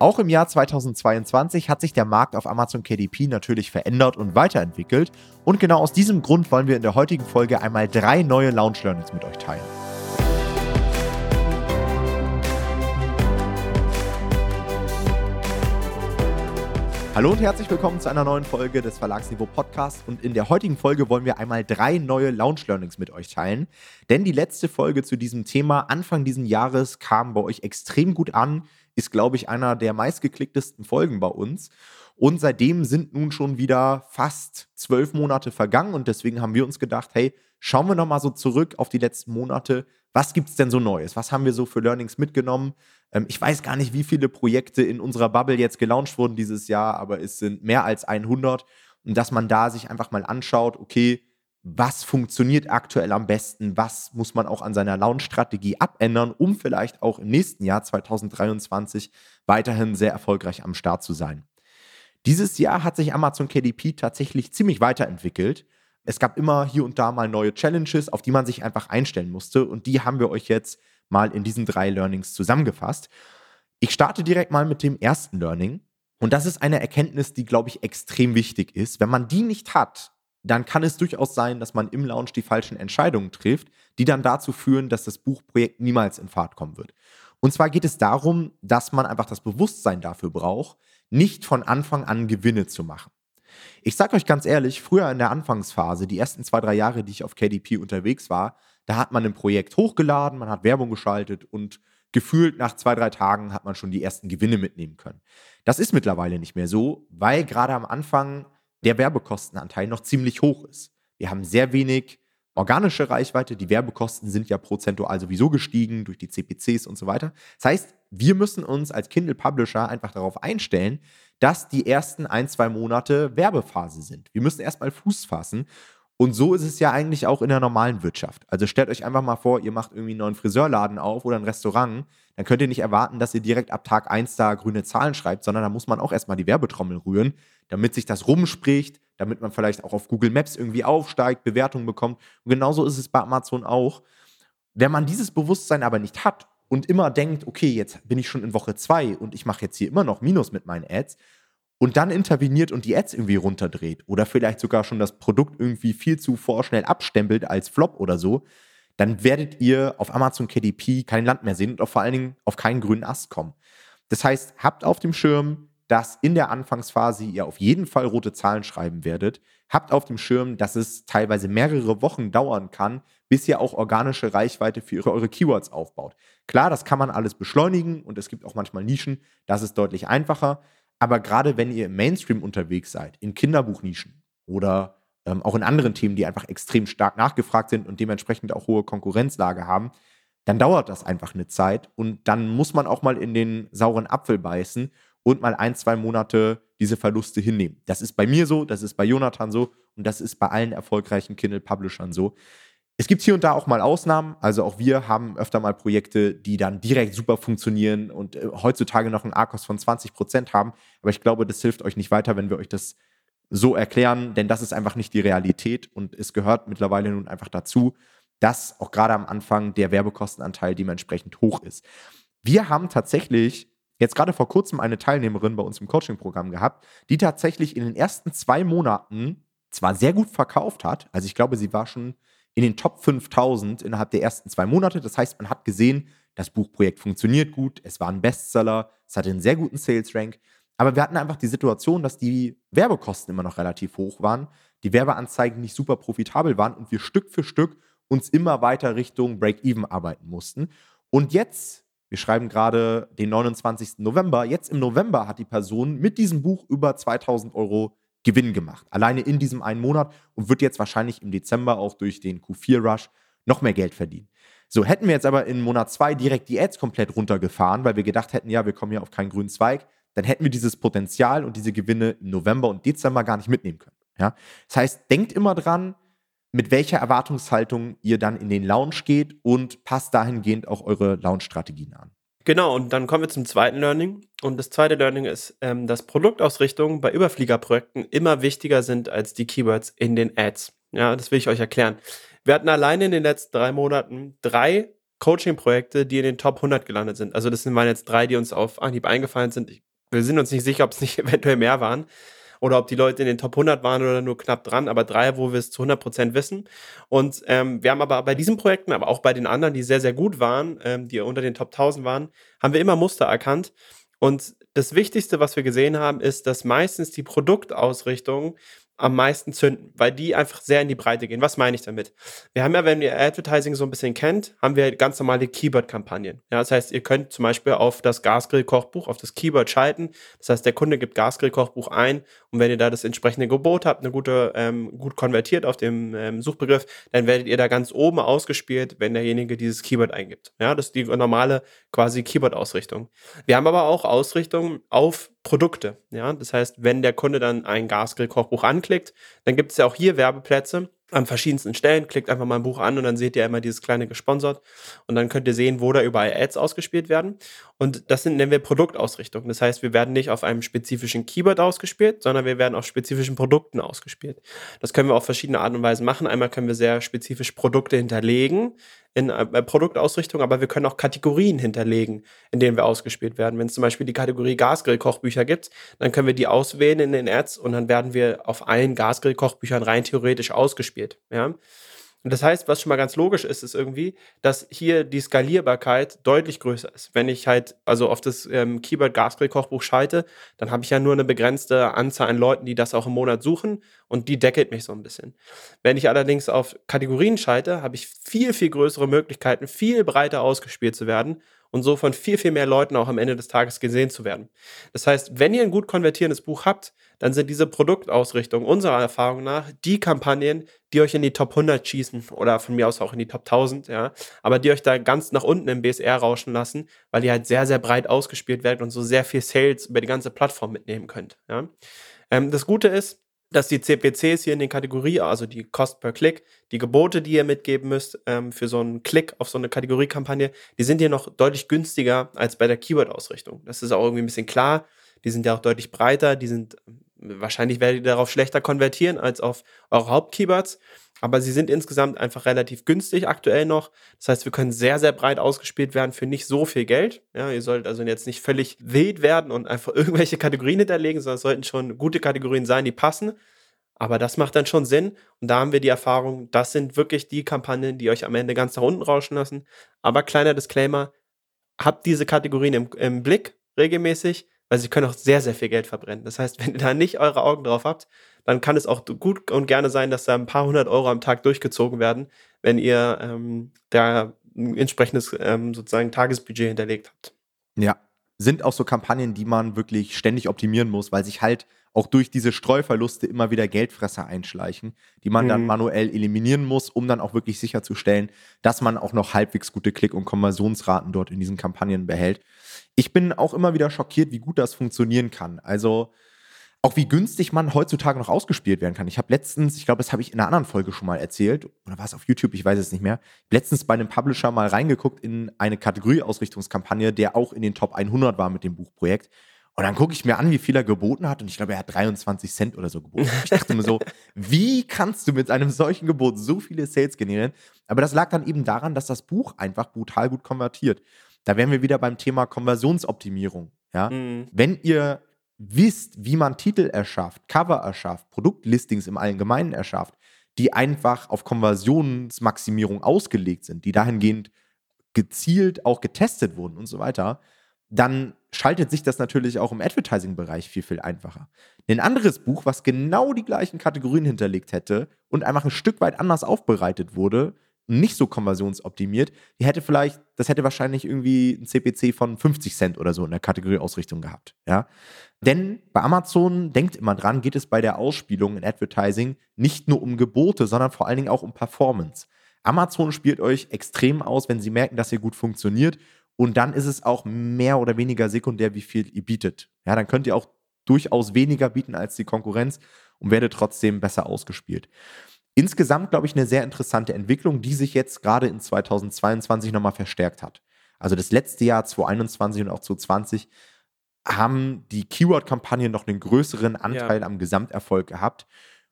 Auch im Jahr 2022 hat sich der Markt auf Amazon KDP natürlich verändert und weiterentwickelt. Und genau aus diesem Grund wollen wir in der heutigen Folge einmal drei neue Launch Learnings mit euch teilen. Hallo und herzlich willkommen zu einer neuen Folge des Verlagsniveau Podcasts. Und in der heutigen Folge wollen wir einmal drei neue Launch Learnings mit euch teilen. Denn die letzte Folge zu diesem Thema Anfang dieses Jahres kam bei euch extrem gut an ist, glaube ich, einer der meistgeklicktesten Folgen bei uns. Und seitdem sind nun schon wieder fast zwölf Monate vergangen und deswegen haben wir uns gedacht, hey, schauen wir nochmal so zurück auf die letzten Monate. Was gibt es denn so Neues? Was haben wir so für Learnings mitgenommen? Ähm, ich weiß gar nicht, wie viele Projekte in unserer Bubble jetzt gelauncht wurden dieses Jahr, aber es sind mehr als 100. Und dass man da sich einfach mal anschaut, okay, was funktioniert aktuell am besten, was muss man auch an seiner Launch-Strategie abändern, um vielleicht auch im nächsten Jahr 2023 weiterhin sehr erfolgreich am Start zu sein. Dieses Jahr hat sich Amazon KDP tatsächlich ziemlich weiterentwickelt. Es gab immer hier und da mal neue Challenges, auf die man sich einfach einstellen musste und die haben wir euch jetzt mal in diesen drei Learnings zusammengefasst. Ich starte direkt mal mit dem ersten Learning und das ist eine Erkenntnis, die, glaube ich, extrem wichtig ist. Wenn man die nicht hat, dann kann es durchaus sein, dass man im Launch die falschen Entscheidungen trifft, die dann dazu führen, dass das Buchprojekt niemals in Fahrt kommen wird. Und zwar geht es darum, dass man einfach das Bewusstsein dafür braucht, nicht von Anfang an Gewinne zu machen. Ich sage euch ganz ehrlich, früher in der Anfangsphase, die ersten zwei, drei Jahre, die ich auf KDP unterwegs war, da hat man ein Projekt hochgeladen, man hat Werbung geschaltet und gefühlt nach zwei, drei Tagen hat man schon die ersten Gewinne mitnehmen können. Das ist mittlerweile nicht mehr so, weil gerade am Anfang der Werbekostenanteil noch ziemlich hoch ist. Wir haben sehr wenig organische Reichweite. Die Werbekosten sind ja prozentual sowieso gestiegen durch die CPCs und so weiter. Das heißt, wir müssen uns als Kindle Publisher einfach darauf einstellen, dass die ersten ein, zwei Monate Werbephase sind. Wir müssen erstmal Fuß fassen und so ist es ja eigentlich auch in der normalen Wirtschaft. Also stellt euch einfach mal vor, ihr macht irgendwie einen neuen Friseurladen auf oder ein Restaurant, dann könnt ihr nicht erwarten, dass ihr direkt ab Tag 1 da grüne Zahlen schreibt, sondern da muss man auch erstmal die Werbetrommel rühren, damit sich das rumspricht, damit man vielleicht auch auf Google Maps irgendwie aufsteigt, Bewertungen bekommt. Und genauso ist es bei Amazon auch. Wenn man dieses Bewusstsein aber nicht hat und immer denkt, okay, jetzt bin ich schon in Woche 2 und ich mache jetzt hier immer noch Minus mit meinen Ads, und dann interveniert und die Ads irgendwie runterdreht oder vielleicht sogar schon das Produkt irgendwie viel zu vorschnell abstempelt als Flop oder so, dann werdet ihr auf Amazon KDP kein Land mehr sehen und auch vor allen Dingen auf keinen grünen Ast kommen. Das heißt, habt auf dem Schirm, dass in der Anfangsphase ihr auf jeden Fall rote Zahlen schreiben werdet. Habt auf dem Schirm, dass es teilweise mehrere Wochen dauern kann, bis ihr auch organische Reichweite für eure Keywords aufbaut. Klar, das kann man alles beschleunigen und es gibt auch manchmal Nischen, das ist deutlich einfacher. Aber gerade wenn ihr im Mainstream unterwegs seid, in Kinderbuchnischen oder ähm, auch in anderen Themen, die einfach extrem stark nachgefragt sind und dementsprechend auch hohe Konkurrenzlage haben, dann dauert das einfach eine Zeit und dann muss man auch mal in den sauren Apfel beißen und mal ein, zwei Monate diese Verluste hinnehmen. Das ist bei mir so, das ist bei Jonathan so und das ist bei allen erfolgreichen Kindle-Publishern so. Es gibt hier und da auch mal Ausnahmen. Also auch wir haben öfter mal Projekte, die dann direkt super funktionieren und äh, heutzutage noch einen ARKOS von 20 Prozent haben. Aber ich glaube, das hilft euch nicht weiter, wenn wir euch das so erklären, denn das ist einfach nicht die Realität und es gehört mittlerweile nun einfach dazu, dass auch gerade am Anfang der Werbekostenanteil dementsprechend hoch ist. Wir haben tatsächlich jetzt gerade vor kurzem eine Teilnehmerin bei uns im Coaching-Programm gehabt, die tatsächlich in den ersten zwei Monaten zwar sehr gut verkauft hat, also ich glaube, sie war schon in den Top 5000 innerhalb der ersten zwei Monate. Das heißt, man hat gesehen, das Buchprojekt funktioniert gut, es war ein Bestseller, es hatte einen sehr guten Sales Rank. Aber wir hatten einfach die Situation, dass die Werbekosten immer noch relativ hoch waren, die Werbeanzeigen nicht super profitabel waren und wir Stück für Stück uns immer weiter Richtung Break-Even arbeiten mussten. Und jetzt, wir schreiben gerade den 29. November, jetzt im November hat die Person mit diesem Buch über 2000 Euro Gewinn gemacht. Alleine in diesem einen Monat und wird jetzt wahrscheinlich im Dezember auch durch den Q4-Rush noch mehr Geld verdienen. So, hätten wir jetzt aber in Monat 2 direkt die Ads komplett runtergefahren, weil wir gedacht hätten, ja, wir kommen hier auf keinen grünen Zweig, dann hätten wir dieses Potenzial und diese Gewinne im November und Dezember gar nicht mitnehmen können. Ja? Das heißt, denkt immer dran, mit welcher Erwartungshaltung ihr dann in den Launch geht und passt dahingehend auch eure Launch-Strategien an. Genau, und dann kommen wir zum zweiten Learning. Und das zweite Learning ist, ähm, dass Produktausrichtungen bei Überfliegerprojekten immer wichtiger sind als die Keywords in den Ads. Ja, das will ich euch erklären. Wir hatten alleine in den letzten drei Monaten drei Coaching-Projekte, die in den Top 100 gelandet sind. Also das waren jetzt drei, die uns auf Anhieb eingefallen sind. Ich Wir sind uns nicht sicher, ob es nicht eventuell mehr waren oder ob die Leute in den Top 100 waren oder nur knapp dran, aber drei, wo wir es zu 100 Prozent wissen. Und ähm, wir haben aber bei diesen Projekten, aber auch bei den anderen, die sehr, sehr gut waren, ähm, die unter den Top 1000 waren, haben wir immer Muster erkannt. Und das Wichtigste, was wir gesehen haben, ist, dass meistens die Produktausrichtung am meisten zünden, weil die einfach sehr in die Breite gehen. Was meine ich damit? Wir haben ja, wenn ihr Advertising so ein bisschen kennt, haben wir ganz normale Keyword-Kampagnen. Ja, das heißt, ihr könnt zum Beispiel auf das Gasgrill-Kochbuch, auf das Keyword schalten. Das heißt, der Kunde gibt Gasgrill-Kochbuch ein und wenn ihr da das entsprechende Gebot habt, eine gute, ähm, gut konvertiert auf dem ähm, Suchbegriff, dann werdet ihr da ganz oben ausgespielt, wenn derjenige dieses Keyword eingibt. Ja, das ist die normale quasi Keyword-Ausrichtung. Wir haben aber auch Ausrichtungen auf Produkte. Ja, das heißt, wenn der Kunde dann ein Gasgrill-Kochbuch anklickt, dann gibt es ja auch hier Werbeplätze an verschiedensten Stellen. Klickt einfach mal ein Buch an und dann seht ihr immer dieses kleine gesponsert. Und dann könnt ihr sehen, wo da überall Ads ausgespielt werden. Und das sind, nennen wir Produktausrichtung. Das heißt, wir werden nicht auf einem spezifischen Keyword ausgespielt, sondern wir werden auf spezifischen Produkten ausgespielt. Das können wir auf verschiedene Arten und Weisen machen. Einmal können wir sehr spezifisch Produkte hinterlegen in äh, Produktausrichtung, aber wir können auch Kategorien hinterlegen, in denen wir ausgespielt werden. Wenn es zum Beispiel die Kategorie Gasgrill-Kochbücher gibt, dann können wir die auswählen in den Ads und dann werden wir auf allen Gasgrill-Kochbüchern rein theoretisch ausgespielt. Ja? Und das heißt, was schon mal ganz logisch ist, ist irgendwie, dass hier die Skalierbarkeit deutlich größer ist. Wenn ich halt also auf das ähm, Keyword Gasgrill Kochbuch schalte, dann habe ich ja nur eine begrenzte Anzahl an Leuten, die das auch im Monat suchen und die deckelt mich so ein bisschen. Wenn ich allerdings auf Kategorien schalte, habe ich viel, viel größere Möglichkeiten, viel breiter ausgespielt zu werden und so von viel, viel mehr Leuten auch am Ende des Tages gesehen zu werden. Das heißt, wenn ihr ein gut konvertierendes Buch habt, dann sind diese Produktausrichtungen unserer Erfahrung nach die Kampagnen, die euch in die Top 100 schießen oder von mir aus auch in die Top 1000, ja, aber die euch da ganz nach unten im BSR rauschen lassen, weil die halt sehr, sehr breit ausgespielt werden und so sehr viel Sales über die ganze Plattform mitnehmen könnt, ja. Ähm, das Gute ist, dass die CPCs hier in den Kategorien, also die Cost per Click, die Gebote, die ihr mitgeben müsst ähm, für so einen Klick auf so eine Kategoriekampagne, die sind hier noch deutlich günstiger als bei der Keyword-Ausrichtung. Das ist auch irgendwie ein bisschen klar. Die sind ja auch deutlich breiter, die sind wahrscheinlich werdet ihr darauf schlechter konvertieren als auf eure Hauptkeywords. Aber sie sind insgesamt einfach relativ günstig aktuell noch. Das heißt, wir können sehr, sehr breit ausgespielt werden für nicht so viel Geld. Ja, ihr solltet also jetzt nicht völlig wild werden und einfach irgendwelche Kategorien hinterlegen, sondern es sollten schon gute Kategorien sein, die passen. Aber das macht dann schon Sinn. Und da haben wir die Erfahrung, das sind wirklich die Kampagnen, die euch am Ende ganz nach unten rauschen lassen. Aber kleiner Disclaimer, habt diese Kategorien im, im Blick regelmäßig weil sie können auch sehr, sehr viel Geld verbrennen. Das heißt, wenn ihr da nicht eure Augen drauf habt, dann kann es auch gut und gerne sein, dass da ein paar hundert Euro am Tag durchgezogen werden, wenn ihr ähm, da ein entsprechendes ähm, sozusagen Tagesbudget hinterlegt habt. Ja, sind auch so Kampagnen, die man wirklich ständig optimieren muss, weil sich halt auch durch diese Streuverluste immer wieder Geldfresser einschleichen, die man mhm. dann manuell eliminieren muss, um dann auch wirklich sicherzustellen, dass man auch noch halbwegs gute Klick- und Konversionsraten dort in diesen Kampagnen behält. Ich bin auch immer wieder schockiert, wie gut das funktionieren kann. Also auch wie günstig man heutzutage noch ausgespielt werden kann. Ich habe letztens, ich glaube, das habe ich in einer anderen Folge schon mal erzählt, oder war es auf YouTube, ich weiß es nicht mehr, letztens bei einem Publisher mal reingeguckt in eine Kategorieausrichtungskampagne, der auch in den Top 100 war mit dem Buchprojekt. Und dann gucke ich mir an, wie viel er geboten hat. Und ich glaube, er hat 23 Cent oder so geboten. Ich dachte mir so, wie kannst du mit einem solchen Gebot so viele Sales generieren? Aber das lag dann eben daran, dass das Buch einfach brutal gut konvertiert. Da wären wir wieder beim Thema Konversionsoptimierung. Ja? Mhm. Wenn ihr wisst, wie man Titel erschafft, Cover erschafft, Produktlistings im Allgemeinen erschafft, die einfach auf Konversionsmaximierung ausgelegt sind, die dahingehend gezielt auch getestet wurden und so weiter, dann schaltet sich das natürlich auch im Advertising-Bereich viel, viel einfacher. Ein anderes Buch, was genau die gleichen Kategorien hinterlegt hätte und einfach ein Stück weit anders aufbereitet wurde, nicht so konversionsoptimiert, die hätte vielleicht, das hätte wahrscheinlich irgendwie ein CPC von 50 Cent oder so in der Kategorieausrichtung gehabt. Ja? Denn bei Amazon, denkt immer dran, geht es bei der Ausspielung in Advertising nicht nur um Gebote, sondern vor allen Dingen auch um Performance. Amazon spielt euch extrem aus, wenn sie merken, dass ihr gut funktioniert und dann ist es auch mehr oder weniger sekundär, wie viel ihr bietet. Ja, dann könnt ihr auch durchaus weniger bieten als die Konkurrenz und werdet trotzdem besser ausgespielt. Insgesamt, glaube ich, eine sehr interessante Entwicklung, die sich jetzt gerade in 2022 nochmal verstärkt hat. Also das letzte Jahr, 2021 und auch 2020, haben die Keyword-Kampagnen noch einen größeren Anteil ja. am Gesamterfolg gehabt.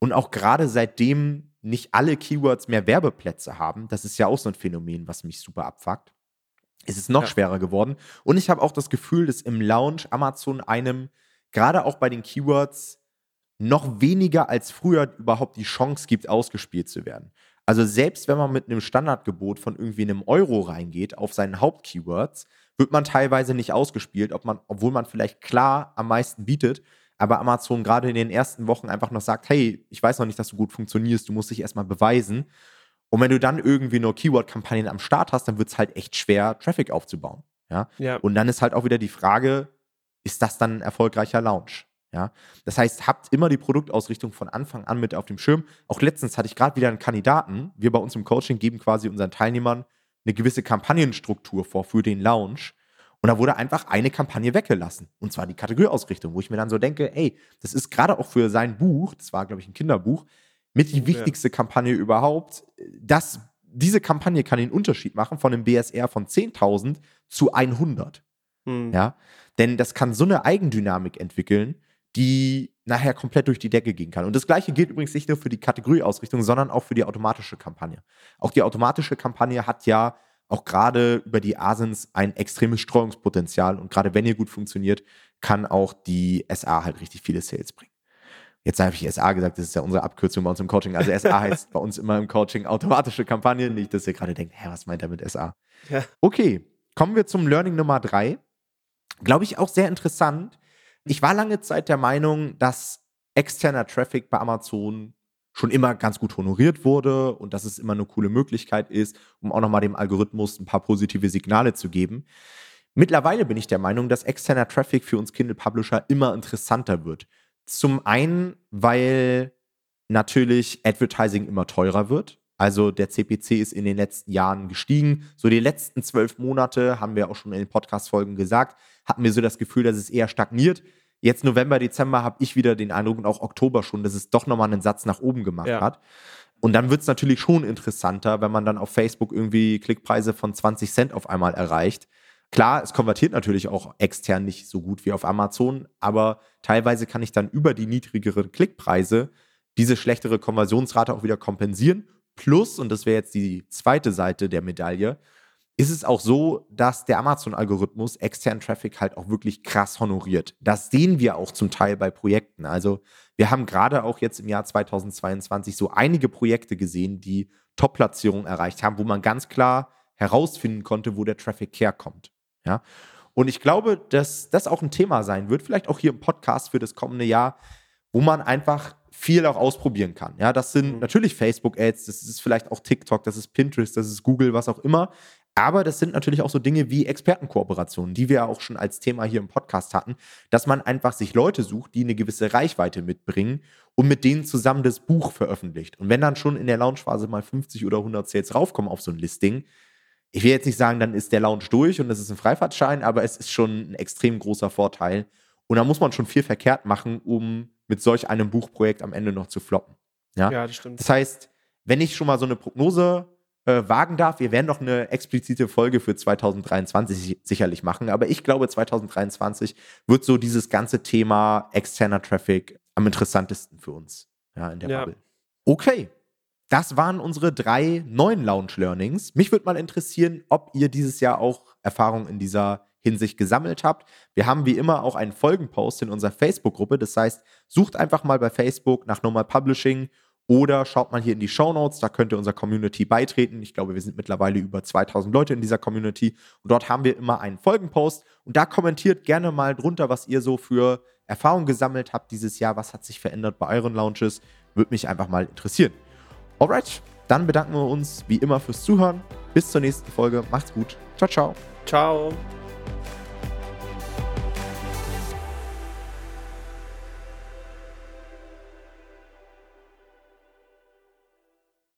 Und auch gerade seitdem nicht alle Keywords mehr Werbeplätze haben, das ist ja auch so ein Phänomen, was mich super abfuckt, ist es noch ja. schwerer geworden. Und ich habe auch das Gefühl, dass im Launch Amazon einem, gerade auch bei den Keywords, noch weniger als früher überhaupt die Chance gibt, ausgespielt zu werden. Also selbst wenn man mit einem Standardgebot von irgendwie einem Euro reingeht auf seinen Hauptkeywords, wird man teilweise nicht ausgespielt, ob man, obwohl man vielleicht klar am meisten bietet, aber Amazon gerade in den ersten Wochen einfach noch sagt, hey, ich weiß noch nicht, dass du gut funktionierst, du musst dich erstmal beweisen. Und wenn du dann irgendwie nur Keyword-Kampagnen am Start hast, dann wird es halt echt schwer, Traffic aufzubauen. Ja? ja? Und dann ist halt auch wieder die Frage, ist das dann ein erfolgreicher Launch? Ja, das heißt, habt immer die Produktausrichtung von Anfang an mit auf dem Schirm. Auch letztens hatte ich gerade wieder einen Kandidaten. Wir bei uns im Coaching geben quasi unseren Teilnehmern eine gewisse Kampagnenstruktur vor für den Launch. Und da wurde einfach eine Kampagne weggelassen. Und zwar die Kategorieausrichtung, wo ich mir dann so denke, ey, das ist gerade auch für sein Buch, das war, glaube ich, ein Kinderbuch, mit die wichtigste. Kampagne überhaupt. Das, diese Kampagne kann den Unterschied machen von einem BSR von 10.000 zu 100. Hm. Ja, denn das kann so eine Eigendynamik entwickeln, die nachher komplett durch die Decke gehen kann. Und das gleiche gilt übrigens nicht nur für die Kategorieausrichtung, sondern auch für die automatische Kampagne. Auch die automatische Kampagne hat ja auch gerade über die Asins ein extremes Streuungspotenzial und gerade wenn ihr gut funktioniert, kann auch die SA halt richtig viele Sales bringen. Jetzt habe ich SA gesagt, das ist ja unsere Abkürzung bei uns im Coaching. Also SA heißt bei uns immer im Coaching automatische Kampagne, nicht, dass ihr gerade denkt, hä, was meint er mit SA? Ja. Okay, kommen wir zum Learning Nummer drei. Glaube ich auch sehr interessant, ich war lange Zeit der Meinung, dass externer Traffic bei Amazon schon immer ganz gut honoriert wurde und dass es immer eine coole Möglichkeit ist, um auch nochmal dem Algorithmus ein paar positive Signale zu geben. Mittlerweile bin ich der Meinung, dass externer Traffic für uns Kindle Publisher immer interessanter wird. Zum einen, weil natürlich Advertising immer teurer wird. Also der CPC ist in den letzten Jahren gestiegen. So die letzten zwölf Monate, haben wir auch schon in den Podcast-Folgen gesagt, hatten wir so das Gefühl, dass es eher stagniert. Jetzt November, Dezember habe ich wieder den Eindruck und auch Oktober schon, dass es doch nochmal einen Satz nach oben gemacht ja. hat. Und dann wird es natürlich schon interessanter, wenn man dann auf Facebook irgendwie Klickpreise von 20 Cent auf einmal erreicht. Klar, es konvertiert natürlich auch extern nicht so gut wie auf Amazon, aber teilweise kann ich dann über die niedrigeren Klickpreise diese schlechtere Konversionsrate auch wieder kompensieren Plus, und das wäre jetzt die zweite Seite der Medaille, ist es auch so, dass der Amazon-Algorithmus externen Traffic halt auch wirklich krass honoriert. Das sehen wir auch zum Teil bei Projekten. Also wir haben gerade auch jetzt im Jahr 2022 so einige Projekte gesehen, die Top-Platzierungen erreicht haben, wo man ganz klar herausfinden konnte, wo der Traffic herkommt. Ja? Und ich glaube, dass das auch ein Thema sein wird, vielleicht auch hier im Podcast für das kommende Jahr, wo man einfach viel auch ausprobieren kann. Ja, das sind mhm. natürlich Facebook-Ads, das ist vielleicht auch TikTok, das ist Pinterest, das ist Google, was auch immer. Aber das sind natürlich auch so Dinge wie Expertenkooperationen, die wir ja auch schon als Thema hier im Podcast hatten, dass man einfach sich Leute sucht, die eine gewisse Reichweite mitbringen und mit denen zusammen das Buch veröffentlicht. Und wenn dann schon in der Launchphase mal 50 oder 100 Sales raufkommen auf so ein Listing, ich will jetzt nicht sagen, dann ist der Launch durch und das ist ein Freifahrtschein, aber es ist schon ein extrem großer Vorteil. Und da muss man schon viel verkehrt machen, um mit solch einem Buchprojekt am Ende noch zu floppen. Ja, ja das stimmt. Das heißt, wenn ich schon mal so eine Prognose äh, wagen darf, wir werden noch eine explizite Folge für 2023 sicherlich machen, aber ich glaube, 2023 wird so dieses ganze Thema externer Traffic am interessantesten für uns ja, in der ja. Bubble. Okay, das waren unsere drei neuen Launch Learnings. Mich würde mal interessieren, ob ihr dieses Jahr auch Erfahrungen in dieser Hinsicht gesammelt habt. Wir haben wie immer auch einen Folgenpost in unserer Facebook-Gruppe. Das heißt, sucht einfach mal bei Facebook nach Normal Publishing oder schaut mal hier in die Show Notes, da könnt ihr unserer Community beitreten. Ich glaube, wir sind mittlerweile über 2000 Leute in dieser Community und dort haben wir immer einen Folgenpost und da kommentiert gerne mal drunter, was ihr so für Erfahrungen gesammelt habt dieses Jahr, was hat sich verändert bei euren Launches, würde mich einfach mal interessieren. Alright, dann bedanken wir uns wie immer fürs Zuhören. Bis zur nächsten Folge. Macht's gut. Ciao, ciao. Ciao.